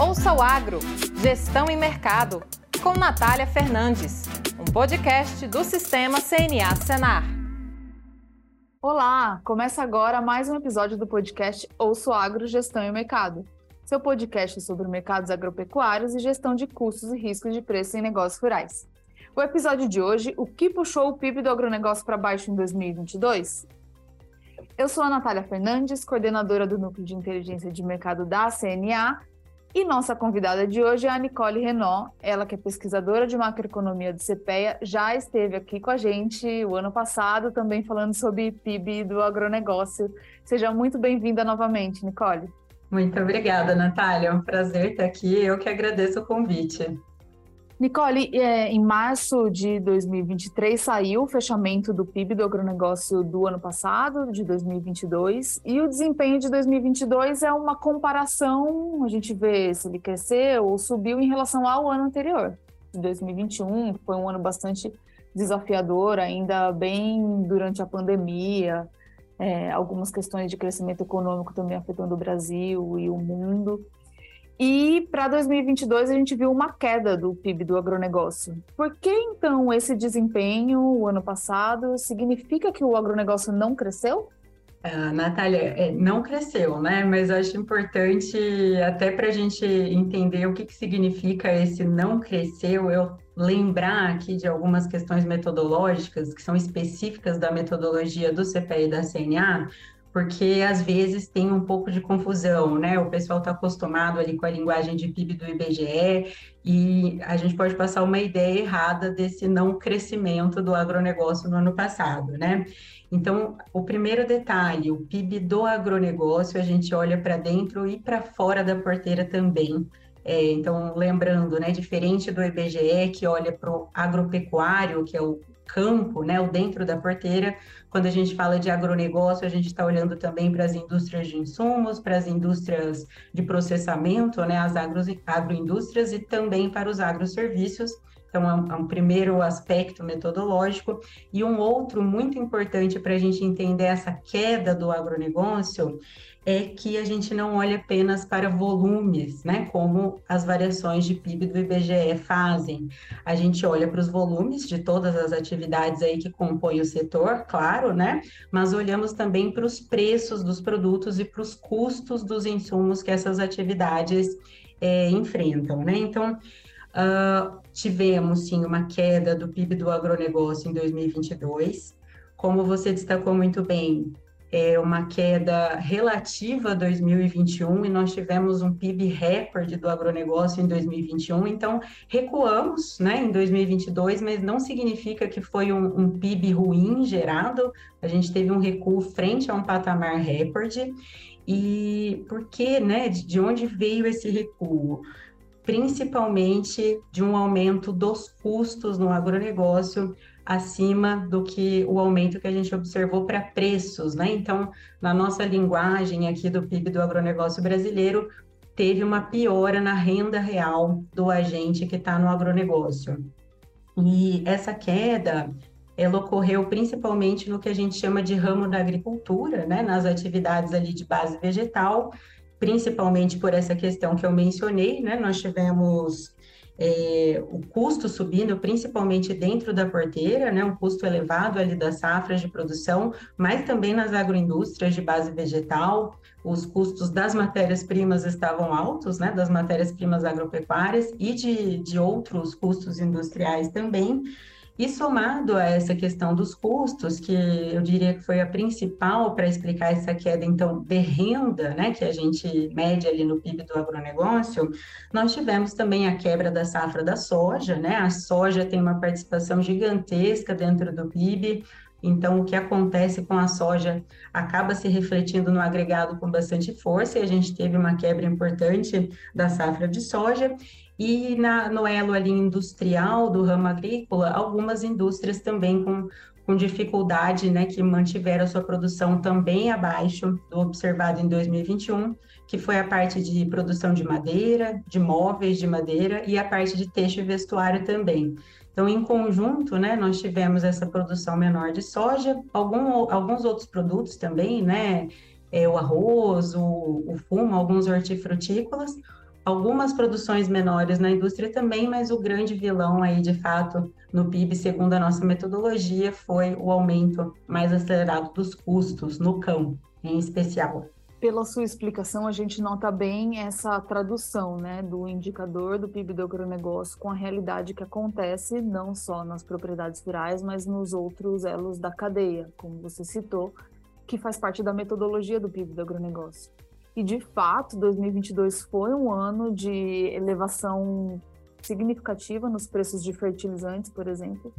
Ouça o Agro, Gestão e Mercado, com Natália Fernandes, um podcast do Sistema CNA Senar. Olá, começa agora mais um episódio do podcast Ouça o Agro, Gestão e Mercado, seu podcast sobre mercados agropecuários e gestão de custos e riscos de preço em negócios rurais. O episódio de hoje, o que puxou o PIB do agronegócio para baixo em 2022? Eu sou a Natália Fernandes, coordenadora do Núcleo de Inteligência de Mercado da CNA, e nossa convidada de hoje é a Nicole Renault, ela que é pesquisadora de macroeconomia do CPEA, já esteve aqui com a gente o ano passado, também falando sobre PIB do agronegócio. Seja muito bem-vinda novamente, Nicole. Muito obrigada, Natália. É um prazer estar aqui. Eu que agradeço o convite. Nicole, é, em março de 2023 saiu o fechamento do PIB do agronegócio do ano passado, de 2022, e o desempenho de 2022 é uma comparação, a gente vê se ele cresceu ou subiu em relação ao ano anterior, de 2021, que foi um ano bastante desafiador, ainda bem durante a pandemia, é, algumas questões de crescimento econômico também afetando o Brasil e o mundo. E para 2022 a gente viu uma queda do PIB do agronegócio. Por que então esse desempenho o ano passado significa que o agronegócio não cresceu? Uh, Natália, é, não cresceu, né? Mas acho importante, até para a gente entender o que, que significa esse não cresceu, eu lembrar aqui de algumas questões metodológicas que são específicas da metodologia do CPE e da CNA, porque às vezes tem um pouco de confusão, né? O pessoal está acostumado ali com a linguagem de PIB do IBGE e a gente pode passar uma ideia errada desse não crescimento do agronegócio no ano passado, né? Então, o primeiro detalhe, o PIB do agronegócio, a gente olha para dentro e para fora da porteira também. É, então, lembrando, né, diferente do IBGE, que olha para o agropecuário, que é o campo, né, o dentro da porteira, quando a gente fala de agronegócio, a gente está olhando também para as indústrias de insumos, para as indústrias de processamento, né, as agro, agroindústrias e também para os agroserviços. Então, é um, é um primeiro aspecto metodológico. E um outro muito importante para a gente entender essa queda do agronegócio é que a gente não olha apenas para volumes, né, como as variações de PIB do IBGE fazem. A gente olha para os volumes de todas as atividades aí que compõem o setor, claro, né, mas olhamos também para os preços dos produtos e para os custos dos insumos que essas atividades é, enfrentam, né. Então, uh, tivemos sim uma queda do PIB do agronegócio em 2022. Como você destacou muito bem, é, uma queda relativa a 2021 e nós tivemos um PIB recorde do agronegócio em 2021, então recuamos né, em 2022, mas não significa que foi um, um PIB ruim gerado, a gente teve um recuo frente a um patamar recorde. E por que, né, de, de onde veio esse recuo? Principalmente de um aumento dos custos no agronegócio, acima do que o aumento que a gente observou para preços, né? Então, na nossa linguagem aqui do PIB do agronegócio brasileiro, teve uma piora na renda real do agente que está no agronegócio. E essa queda, ela ocorreu principalmente no que a gente chama de ramo da agricultura, né? Nas atividades ali de base vegetal, principalmente por essa questão que eu mencionei, né? Nós tivemos é, o custo subindo, principalmente dentro da porteira, né, um custo elevado ali das safras de produção, mas também nas agroindústrias de base vegetal, os custos das matérias-primas estavam altos, né, das matérias-primas agropecuárias e de, de outros custos industriais também, e somado a essa questão dos custos, que eu diria que foi a principal para explicar essa queda, então, de renda, né, que a gente mede ali no PIB do agronegócio, nós tivemos também a quebra da safra da soja, né, a soja tem uma participação gigantesca dentro do PIB, então, o que acontece com a soja acaba se refletindo no agregado com bastante força, e a gente teve uma quebra importante da safra de soja, e na, no elo ali industrial do ramo agrícola, algumas indústrias também com, com dificuldade, né, que mantiveram sua produção também abaixo do observado em 2021, que foi a parte de produção de madeira, de móveis de madeira e a parte de texto e vestuário também. Então, em conjunto, né, nós tivemos essa produção menor de soja, algum, alguns outros produtos também, né, é, o arroz, o, o fumo, alguns hortifrutícolas, algumas produções menores na indústria também, mas o grande vilão aí, de fato, no PIB, segundo a nossa metodologia, foi o aumento mais acelerado dos custos no campo, em especial. Pela sua explicação, a gente nota bem essa tradução né, do indicador do PIB do agronegócio com a realidade que acontece não só nas propriedades rurais, mas nos outros elos da cadeia, como você citou, que faz parte da metodologia do PIB do agronegócio. E, de fato, 2022 foi um ano de elevação significativa nos preços de fertilizantes, por exemplo,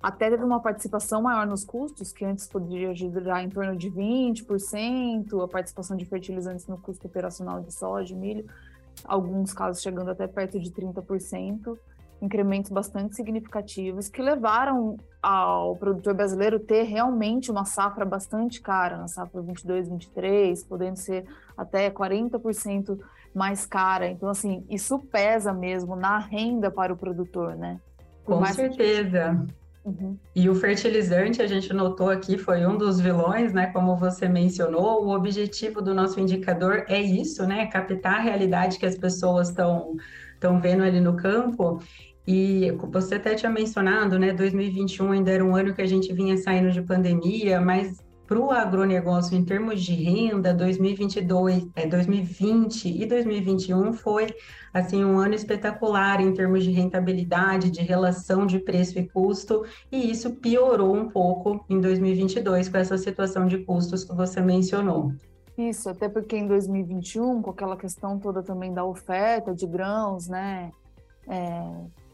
até teve uma participação maior nos custos, que antes podia girar em torno de 20%, a participação de fertilizantes no custo operacional de soja, milho, alguns casos chegando até perto de 30%, incrementos bastante significativos que levaram ao produtor brasileiro ter realmente uma safra bastante cara, na safra 22, 23, podendo ser até 40% mais cara. Então, assim, isso pesa mesmo na renda para o produtor, né? Por Com certeza. Que... Uhum. E o fertilizante, a gente notou aqui, foi um dos vilões, né? Como você mencionou, o objetivo do nosso indicador é isso, né? Captar a realidade que as pessoas estão estão vendo ali no campo. E você até tinha mencionado, né? 2021 ainda era um ano que a gente vinha saindo de pandemia, mas para o agronegócio em termos de renda, 2022, é, 2020 e 2021 foi assim um ano espetacular em termos de rentabilidade, de relação de preço e custo, e isso piorou um pouco em 2022 com essa situação de custos que você mencionou. Isso, até porque em 2021, com aquela questão toda também da oferta de grãos, né, é,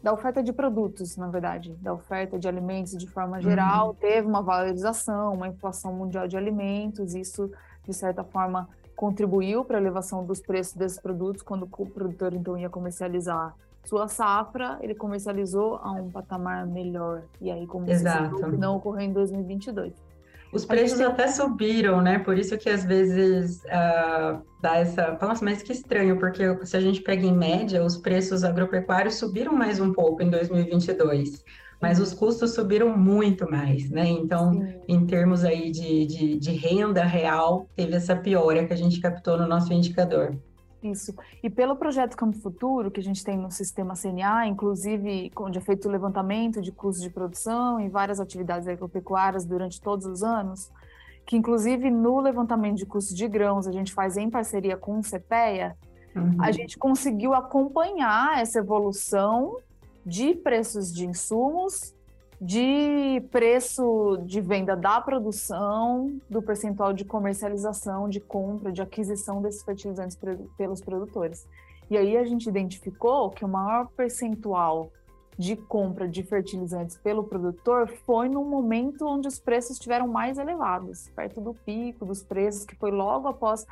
da oferta de produtos, na verdade, da oferta de alimentos de forma geral, uhum. teve uma valorização, uma inflação mundial de alimentos, isso de certa forma contribuiu para a elevação dos preços desses produtos quando o produtor então ia comercializar sua safra, ele comercializou a um patamar melhor. E aí, como não ocorreu em 2022. Os preços até subiram, né? Por isso que às vezes uh, dá essa. Nossa, mas que estranho, porque se a gente pega em média, os preços agropecuários subiram mais um pouco em 2022, mas os custos subiram muito mais, né? Então, Sim. em termos aí de, de, de renda real, teve essa piora que a gente captou no nosso indicador. Isso. E pelo projeto Campo Futuro, que a gente tem no sistema CNA, inclusive onde é feito o levantamento de custos de produção e várias atividades agropecuárias durante todos os anos, que inclusive no levantamento de custos de grãos a gente faz em parceria com o CPEA, uhum. a gente conseguiu acompanhar essa evolução de preços de insumos de preço de venda da produção, do percentual de comercialização, de compra, de aquisição desses fertilizantes pelos produtores. E aí a gente identificou que o maior percentual de compra de fertilizantes pelo produtor foi no momento onde os preços estiveram mais elevados, perto do pico dos preços, que foi logo após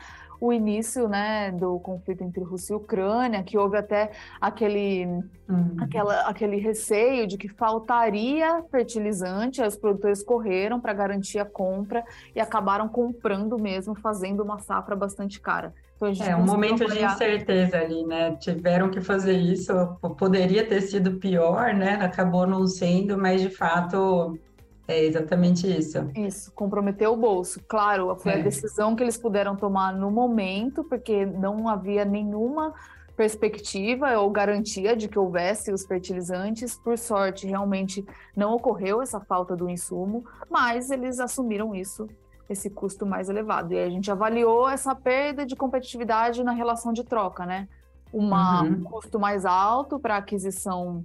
o início né, do conflito entre Rússia e Ucrânia, que houve até aquele, uhum. aquela, aquele receio de que faltaria fertilizante, aí os produtores correram para garantir a compra e acabaram comprando mesmo, fazendo uma safra bastante cara. Então, é um momento de incerteza ali, né? Tiveram que fazer isso, poderia ter sido pior, né? Acabou não sendo, mas de fato é exatamente isso. Isso, comprometeu o bolso. Claro, foi é. a decisão que eles puderam tomar no momento, porque não havia nenhuma perspectiva ou garantia de que houvesse os fertilizantes. Por sorte, realmente não ocorreu essa falta do insumo, mas eles assumiram isso, esse custo mais elevado. E a gente avaliou essa perda de competitividade na relação de troca, né? Uma, uhum. Um custo mais alto para aquisição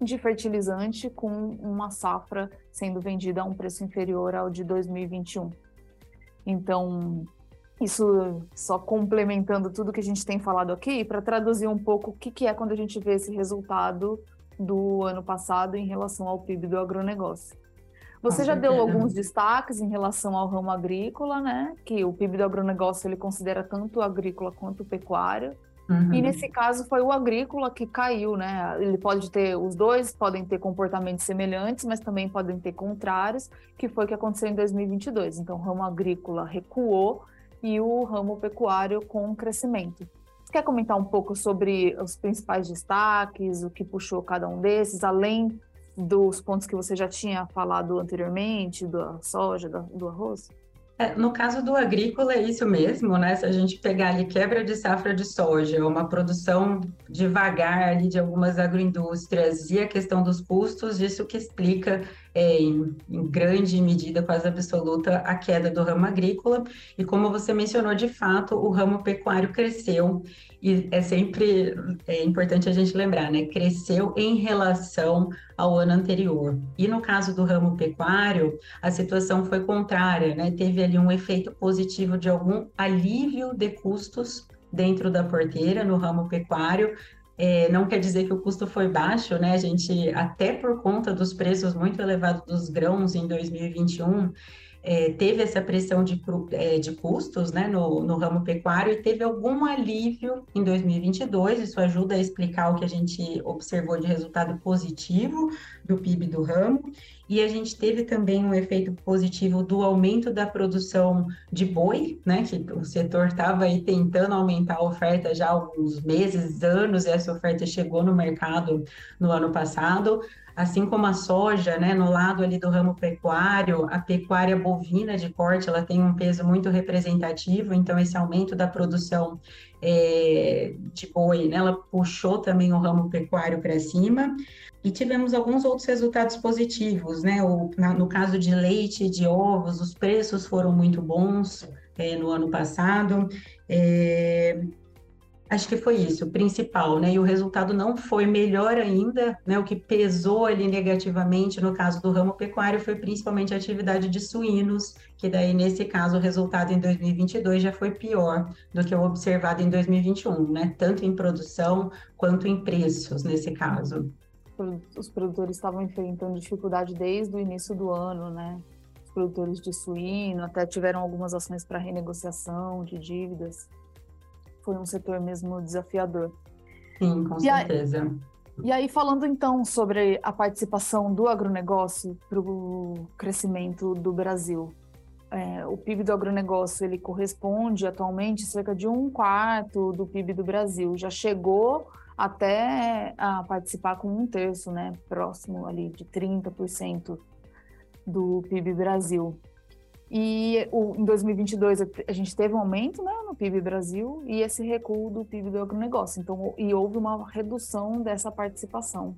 de fertilizante com uma safra sendo vendida a um preço inferior ao de 2021. Então, isso só complementando tudo que a gente tem falado aqui, para traduzir um pouco o que, que é quando a gente vê esse resultado do ano passado em relação ao PIB do agronegócio. Você já deu alguns destaques em relação ao ramo agrícola, né? Que o PIB do agronegócio ele considera tanto o agrícola quanto o pecuário. Uhum. E nesse caso foi o agrícola que caiu, né? Ele pode ter, os dois podem ter comportamentos semelhantes, mas também podem ter contrários, que foi o que aconteceu em 2022. Então, o ramo agrícola recuou e o ramo pecuário com crescimento. Você quer comentar um pouco sobre os principais destaques, o que puxou cada um desses, além dos pontos que você já tinha falado anteriormente, da soja, do arroz? É, no caso do agrícola, é isso mesmo, né? Se a gente pegar ali quebra de safra de soja, uma produção devagar ali de algumas agroindústrias e a questão dos custos, isso que explica é, em, em, grande medida, quase absoluta, a queda do ramo agrícola. E como você mencionou, de fato, o ramo pecuário cresceu e é sempre é importante a gente lembrar, né? Cresceu em relação ao ano anterior. E no caso do ramo pecuário, a situação foi contrária, né? Teve ali um efeito positivo de algum alívio de custos dentro da porteira no ramo pecuário, é, não quer dizer que o custo foi baixo, né? A gente, até por conta dos preços muito elevados dos grãos em 2021, é, teve essa pressão de, é, de custos né, no, no ramo pecuário e teve algum alívio em 2022. Isso ajuda a explicar o que a gente observou de resultado positivo do PIB do ramo. E a gente teve também um efeito positivo do aumento da produção de boi, né? Que o setor estava aí tentando aumentar a oferta já há alguns meses, anos, e essa oferta chegou no mercado no ano passado assim como a soja, né, no lado ali do ramo pecuário, a pecuária bovina de corte, ela tem um peso muito representativo, então esse aumento da produção é, de boi, né, ela puxou também o ramo pecuário para cima, e tivemos alguns outros resultados positivos, né, o, na, no caso de leite e de ovos, os preços foram muito bons, é, no ano passado, é, Acho que foi isso, o principal, né? E o resultado não foi melhor ainda, né? O que pesou ali negativamente no caso do ramo pecuário foi principalmente a atividade de suínos, que daí, nesse caso, o resultado em 2022 já foi pior do que o observado em 2021, né? Tanto em produção quanto em preços, nesse caso. Os produtores estavam enfrentando dificuldade desde o início do ano, né? Os produtores de suíno até tiveram algumas ações para renegociação de dívidas foi um setor mesmo desafiador. Sim, com e certeza. Aí, e aí, falando então sobre a participação do agronegócio para o crescimento do Brasil. É, o PIB do agronegócio ele corresponde atualmente cerca de um quarto do PIB do Brasil. Já chegou até a participar com um terço, né, próximo ali de 30% do PIB Brasil. E o, em 2022 a gente teve um aumento né, no PIB Brasil e esse recuo do PIB do agronegócio. Então, e houve uma redução dessa participação.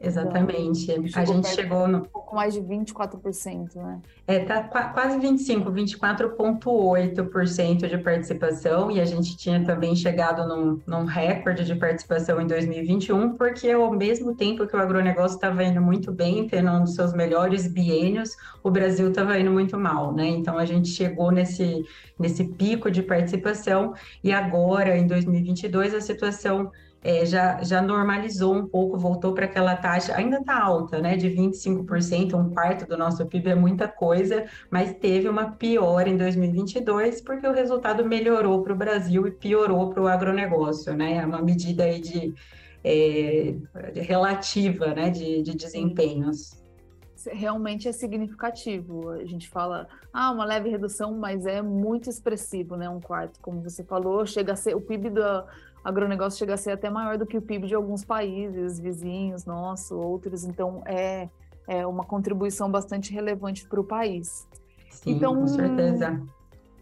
Exatamente. Então, a gente chegou no. Um pouco mais de 24%, né? É, tá quase 25%, 24,8% de participação, e a gente tinha também chegado num, num recorde de participação em 2021, porque ao mesmo tempo que o agronegócio estava indo muito bem, tendo um dos seus melhores biênios, o Brasil estava indo muito mal, né? Então a gente chegou nesse, nesse pico de participação, e agora, em 2022, a situação é, já, já normalizou um pouco, voltou para aquela taxa, ainda está alta, né, de 25%, um quarto do nosso PIB é muita coisa, mas teve uma pior em 2022, porque o resultado melhorou para o Brasil e piorou para o agronegócio, né, é uma medida aí de, é, de relativa, né, de, de desempenhos realmente é significativo. A gente fala, ah, uma leve redução, mas é muito expressivo, né? Um quarto, como você falou, chega a ser o PIB do, agronegócio chega a ser até maior do que o PIB de alguns países vizinhos nossos, outros, então é, é uma contribuição bastante relevante para o país. Sim, então, com certeza.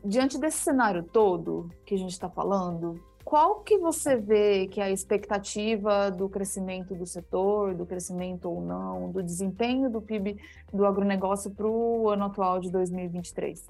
Diante desse cenário todo que a gente está falando, qual que você vê que é a expectativa do crescimento do setor, do crescimento ou não, do desempenho do PIB do agronegócio para o ano atual de 2023?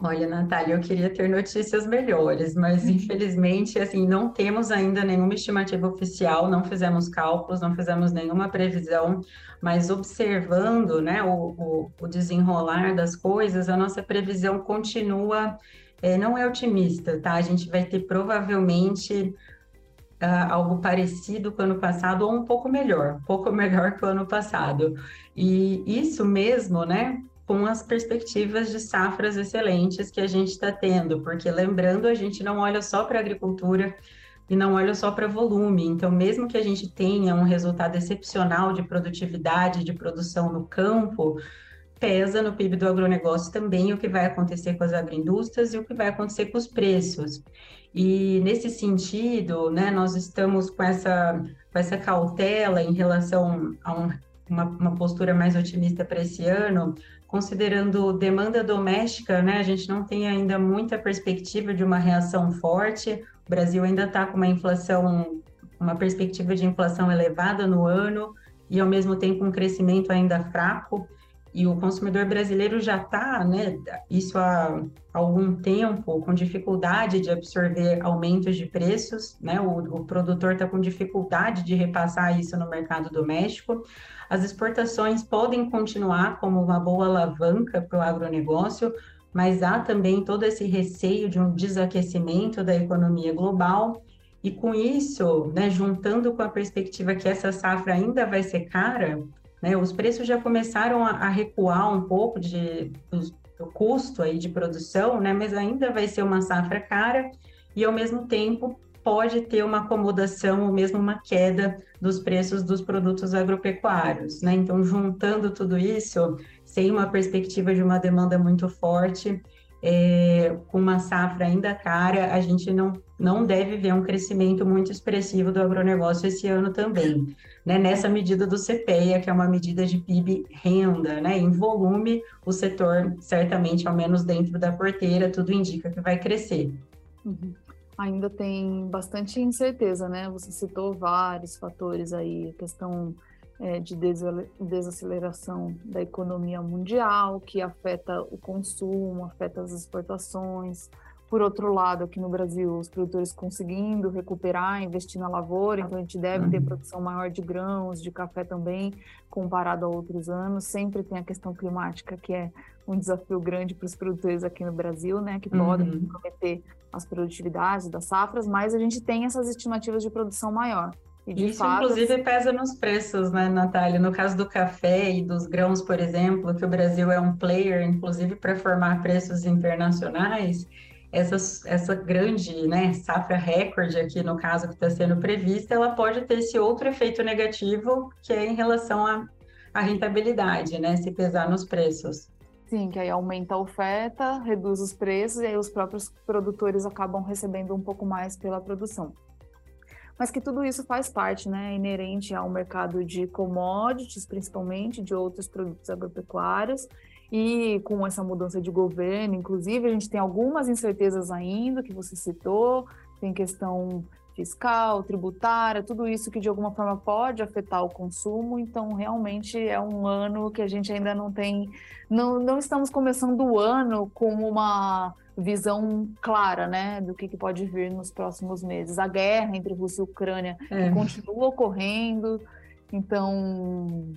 Olha, Natália, eu queria ter notícias melhores, mas uhum. infelizmente, assim, não temos ainda nenhuma estimativa oficial, não fizemos cálculos, não fizemos nenhuma previsão, mas observando, né, o, o, o desenrolar das coisas, a nossa previsão continua, é, não é otimista, tá? A gente vai ter provavelmente Uh, algo parecido com o ano passado ou um pouco melhor, um pouco melhor que o ano passado. E isso mesmo, né, com as perspectivas de safras excelentes que a gente está tendo, porque lembrando, a gente não olha só para a agricultura e não olha só para volume. Então, mesmo que a gente tenha um resultado excepcional de produtividade, de produção no campo, pesa no PIB do agronegócio também o que vai acontecer com as agroindústrias e o que vai acontecer com os preços. E nesse sentido, né, nós estamos com essa, com essa cautela em relação a um uma, uma postura mais otimista para esse ano, considerando demanda doméstica, né, a gente não tem ainda muita perspectiva de uma reação forte. O Brasil ainda está com uma inflação, uma perspectiva de inflação elevada no ano e ao mesmo tempo um crescimento ainda fraco e o consumidor brasileiro já está, né, isso há algum tempo, com dificuldade de absorver aumentos de preços, né, o, o produtor está com dificuldade de repassar isso no mercado doméstico. As exportações podem continuar como uma boa alavanca para o agronegócio, mas há também todo esse receio de um desaquecimento da economia global. E com isso, né, juntando com a perspectiva que essa safra ainda vai ser cara, né? Os preços já começaram a, a recuar um pouco de, do, do, custo aí de produção, né? mas ainda vai ser uma safra cara e, ao mesmo tempo, pode ter uma acomodação ou mesmo uma queda dos preços dos produtos agropecuários. Né? Então, juntando tudo isso, sem uma perspectiva de uma demanda muito forte, é, com uma safra ainda cara, a gente não, não deve ver um crescimento muito expressivo do agronegócio esse ano também. Né? Nessa medida do CPEA, que é uma medida de PIB renda, né? em volume, o setor, certamente, ao menos dentro da porteira, tudo indica que vai crescer. Uhum. Ainda tem bastante incerteza, né? Você citou vários fatores aí, a questão é, de desaceleração da economia mundial, que afeta o consumo, afeta as exportações. Por outro lado, aqui no Brasil, os produtores conseguindo recuperar, investir na lavoura, então a gente deve uhum. ter produção maior de grãos, de café também, comparado a outros anos. Sempre tem a questão climática, que é um desafio grande para os produtores aqui no Brasil, né, que podem uhum. comprometer as produtividades das safras, mas a gente tem essas estimativas de produção maior. Isso, fato, inclusive, assim pesa nos preços, né, Natália? No caso do café e dos grãos, por exemplo, que o Brasil é um player, inclusive, para formar preços internacionais, essa, essa grande né, safra recorde aqui, no caso, que está sendo prevista, ela pode ter esse outro efeito negativo, que é em relação à rentabilidade, né, se pesar nos preços. Sim, que aí aumenta a oferta, reduz os preços e aí os próprios produtores acabam recebendo um pouco mais pela produção mas que tudo isso faz parte, né, inerente ao mercado de commodities, principalmente de outros produtos agropecuários, e com essa mudança de governo, inclusive, a gente tem algumas incertezas ainda que você citou, tem questão fiscal, tributária, tudo isso que de alguma forma pode afetar o consumo. Então, realmente é um ano que a gente ainda não tem, não, não estamos começando o ano com uma visão clara, né, do que, que pode vir nos próximos meses. A guerra entre Rússia e Ucrânia é. continua ocorrendo, então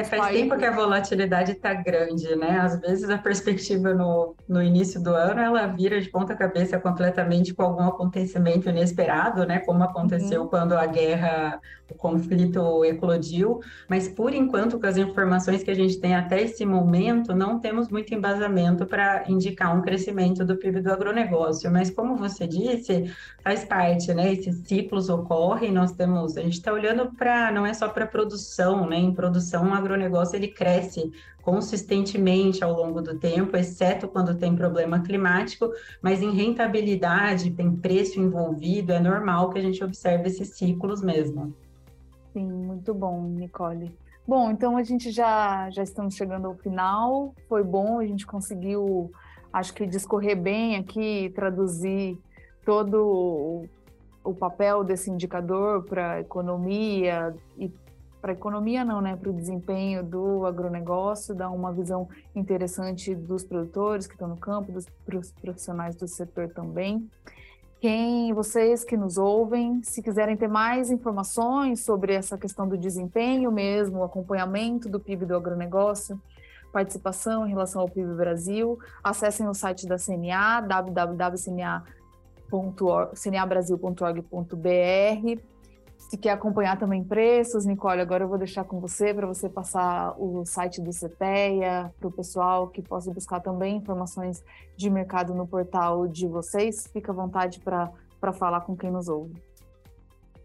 é, faz tempo que a volatilidade está grande, né? Às vezes a perspectiva no, no início do ano ela vira de ponta cabeça completamente com algum acontecimento inesperado, né? Como aconteceu uhum. quando a guerra, o conflito eclodiu. Mas por enquanto, com as informações que a gente tem até esse momento, não temos muito embasamento para indicar um crescimento do PIB do agronegócio. Mas como você disse, faz parte, né? Esses ciclos ocorrem. Nós temos, a gente está olhando para, não é só para produção, né? Em produção agronegócio ele cresce consistentemente ao longo do tempo, exceto quando tem problema climático, mas em rentabilidade, tem preço envolvido, é normal que a gente observe esses ciclos mesmo. Sim, muito bom, Nicole. Bom, então a gente já, já estamos chegando ao final, foi bom, a gente conseguiu, acho que discorrer bem aqui, traduzir todo o, o papel desse indicador para a economia e para a economia não, né, para o desempenho do agronegócio, dar uma visão interessante dos produtores que estão no campo, dos profissionais do setor também. Quem vocês que nos ouvem, se quiserem ter mais informações sobre essa questão do desempenho mesmo, acompanhamento do PIB do agronegócio, participação em relação ao PIB Brasil, acessem o site da CNA, www.cnabrasil.org.br se quer acompanhar também preços, Nicole, agora eu vou deixar com você para você passar o site do CPEA para o pessoal que possa buscar também informações de mercado no portal de vocês. Fica à vontade para falar com quem nos ouve.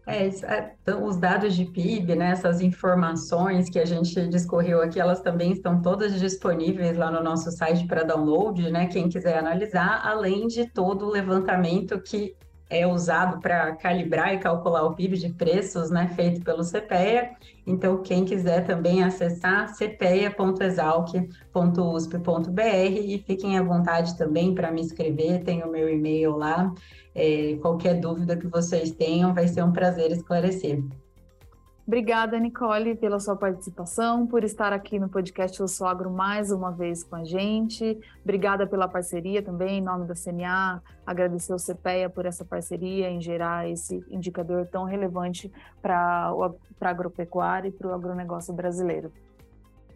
É, é, então, os dados de PIB, né, essas informações que a gente discorreu aqui, elas também estão todas disponíveis lá no nosso site para download, né, quem quiser analisar, além de todo o levantamento que é usado para calibrar e calcular o PIB de preços, né, feito pelo CPEA. Então, quem quiser também acessar cpea.exalc.usp.br e fiquem à vontade também para me escrever, tem o meu e-mail lá. É, qualquer dúvida que vocês tenham, vai ser um prazer esclarecer. Obrigada, Nicole, pela sua participação, por estar aqui no podcast Eu Sou Agro mais uma vez com a gente. Obrigada pela parceria também, em nome da CNA. Agradecer ao CPEA por essa parceria em gerar esse indicador tão relevante para a agropecuária e para o agronegócio brasileiro.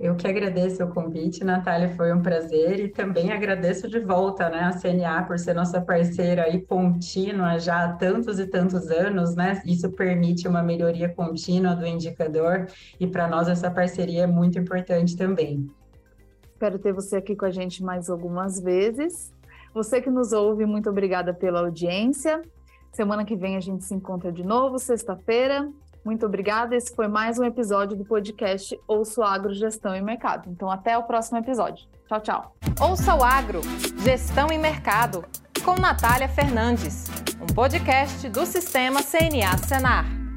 Eu que agradeço o convite, Natália, foi um prazer e também agradeço de volta, né, a CNA por ser nossa parceira e contínua já há tantos e tantos anos, né? Isso permite uma melhoria contínua do indicador e para nós essa parceria é muito importante também. Espero ter você aqui com a gente mais algumas vezes. Você que nos ouve, muito obrigada pela audiência. Semana que vem a gente se encontra de novo, sexta-feira. Muito obrigada. Esse foi mais um episódio do podcast Ouço Agro, Gestão e Mercado. Então, até o próximo episódio. Tchau, tchau. Ouça o Agro, Gestão e Mercado, com Natália Fernandes, um podcast do Sistema CNA Senar.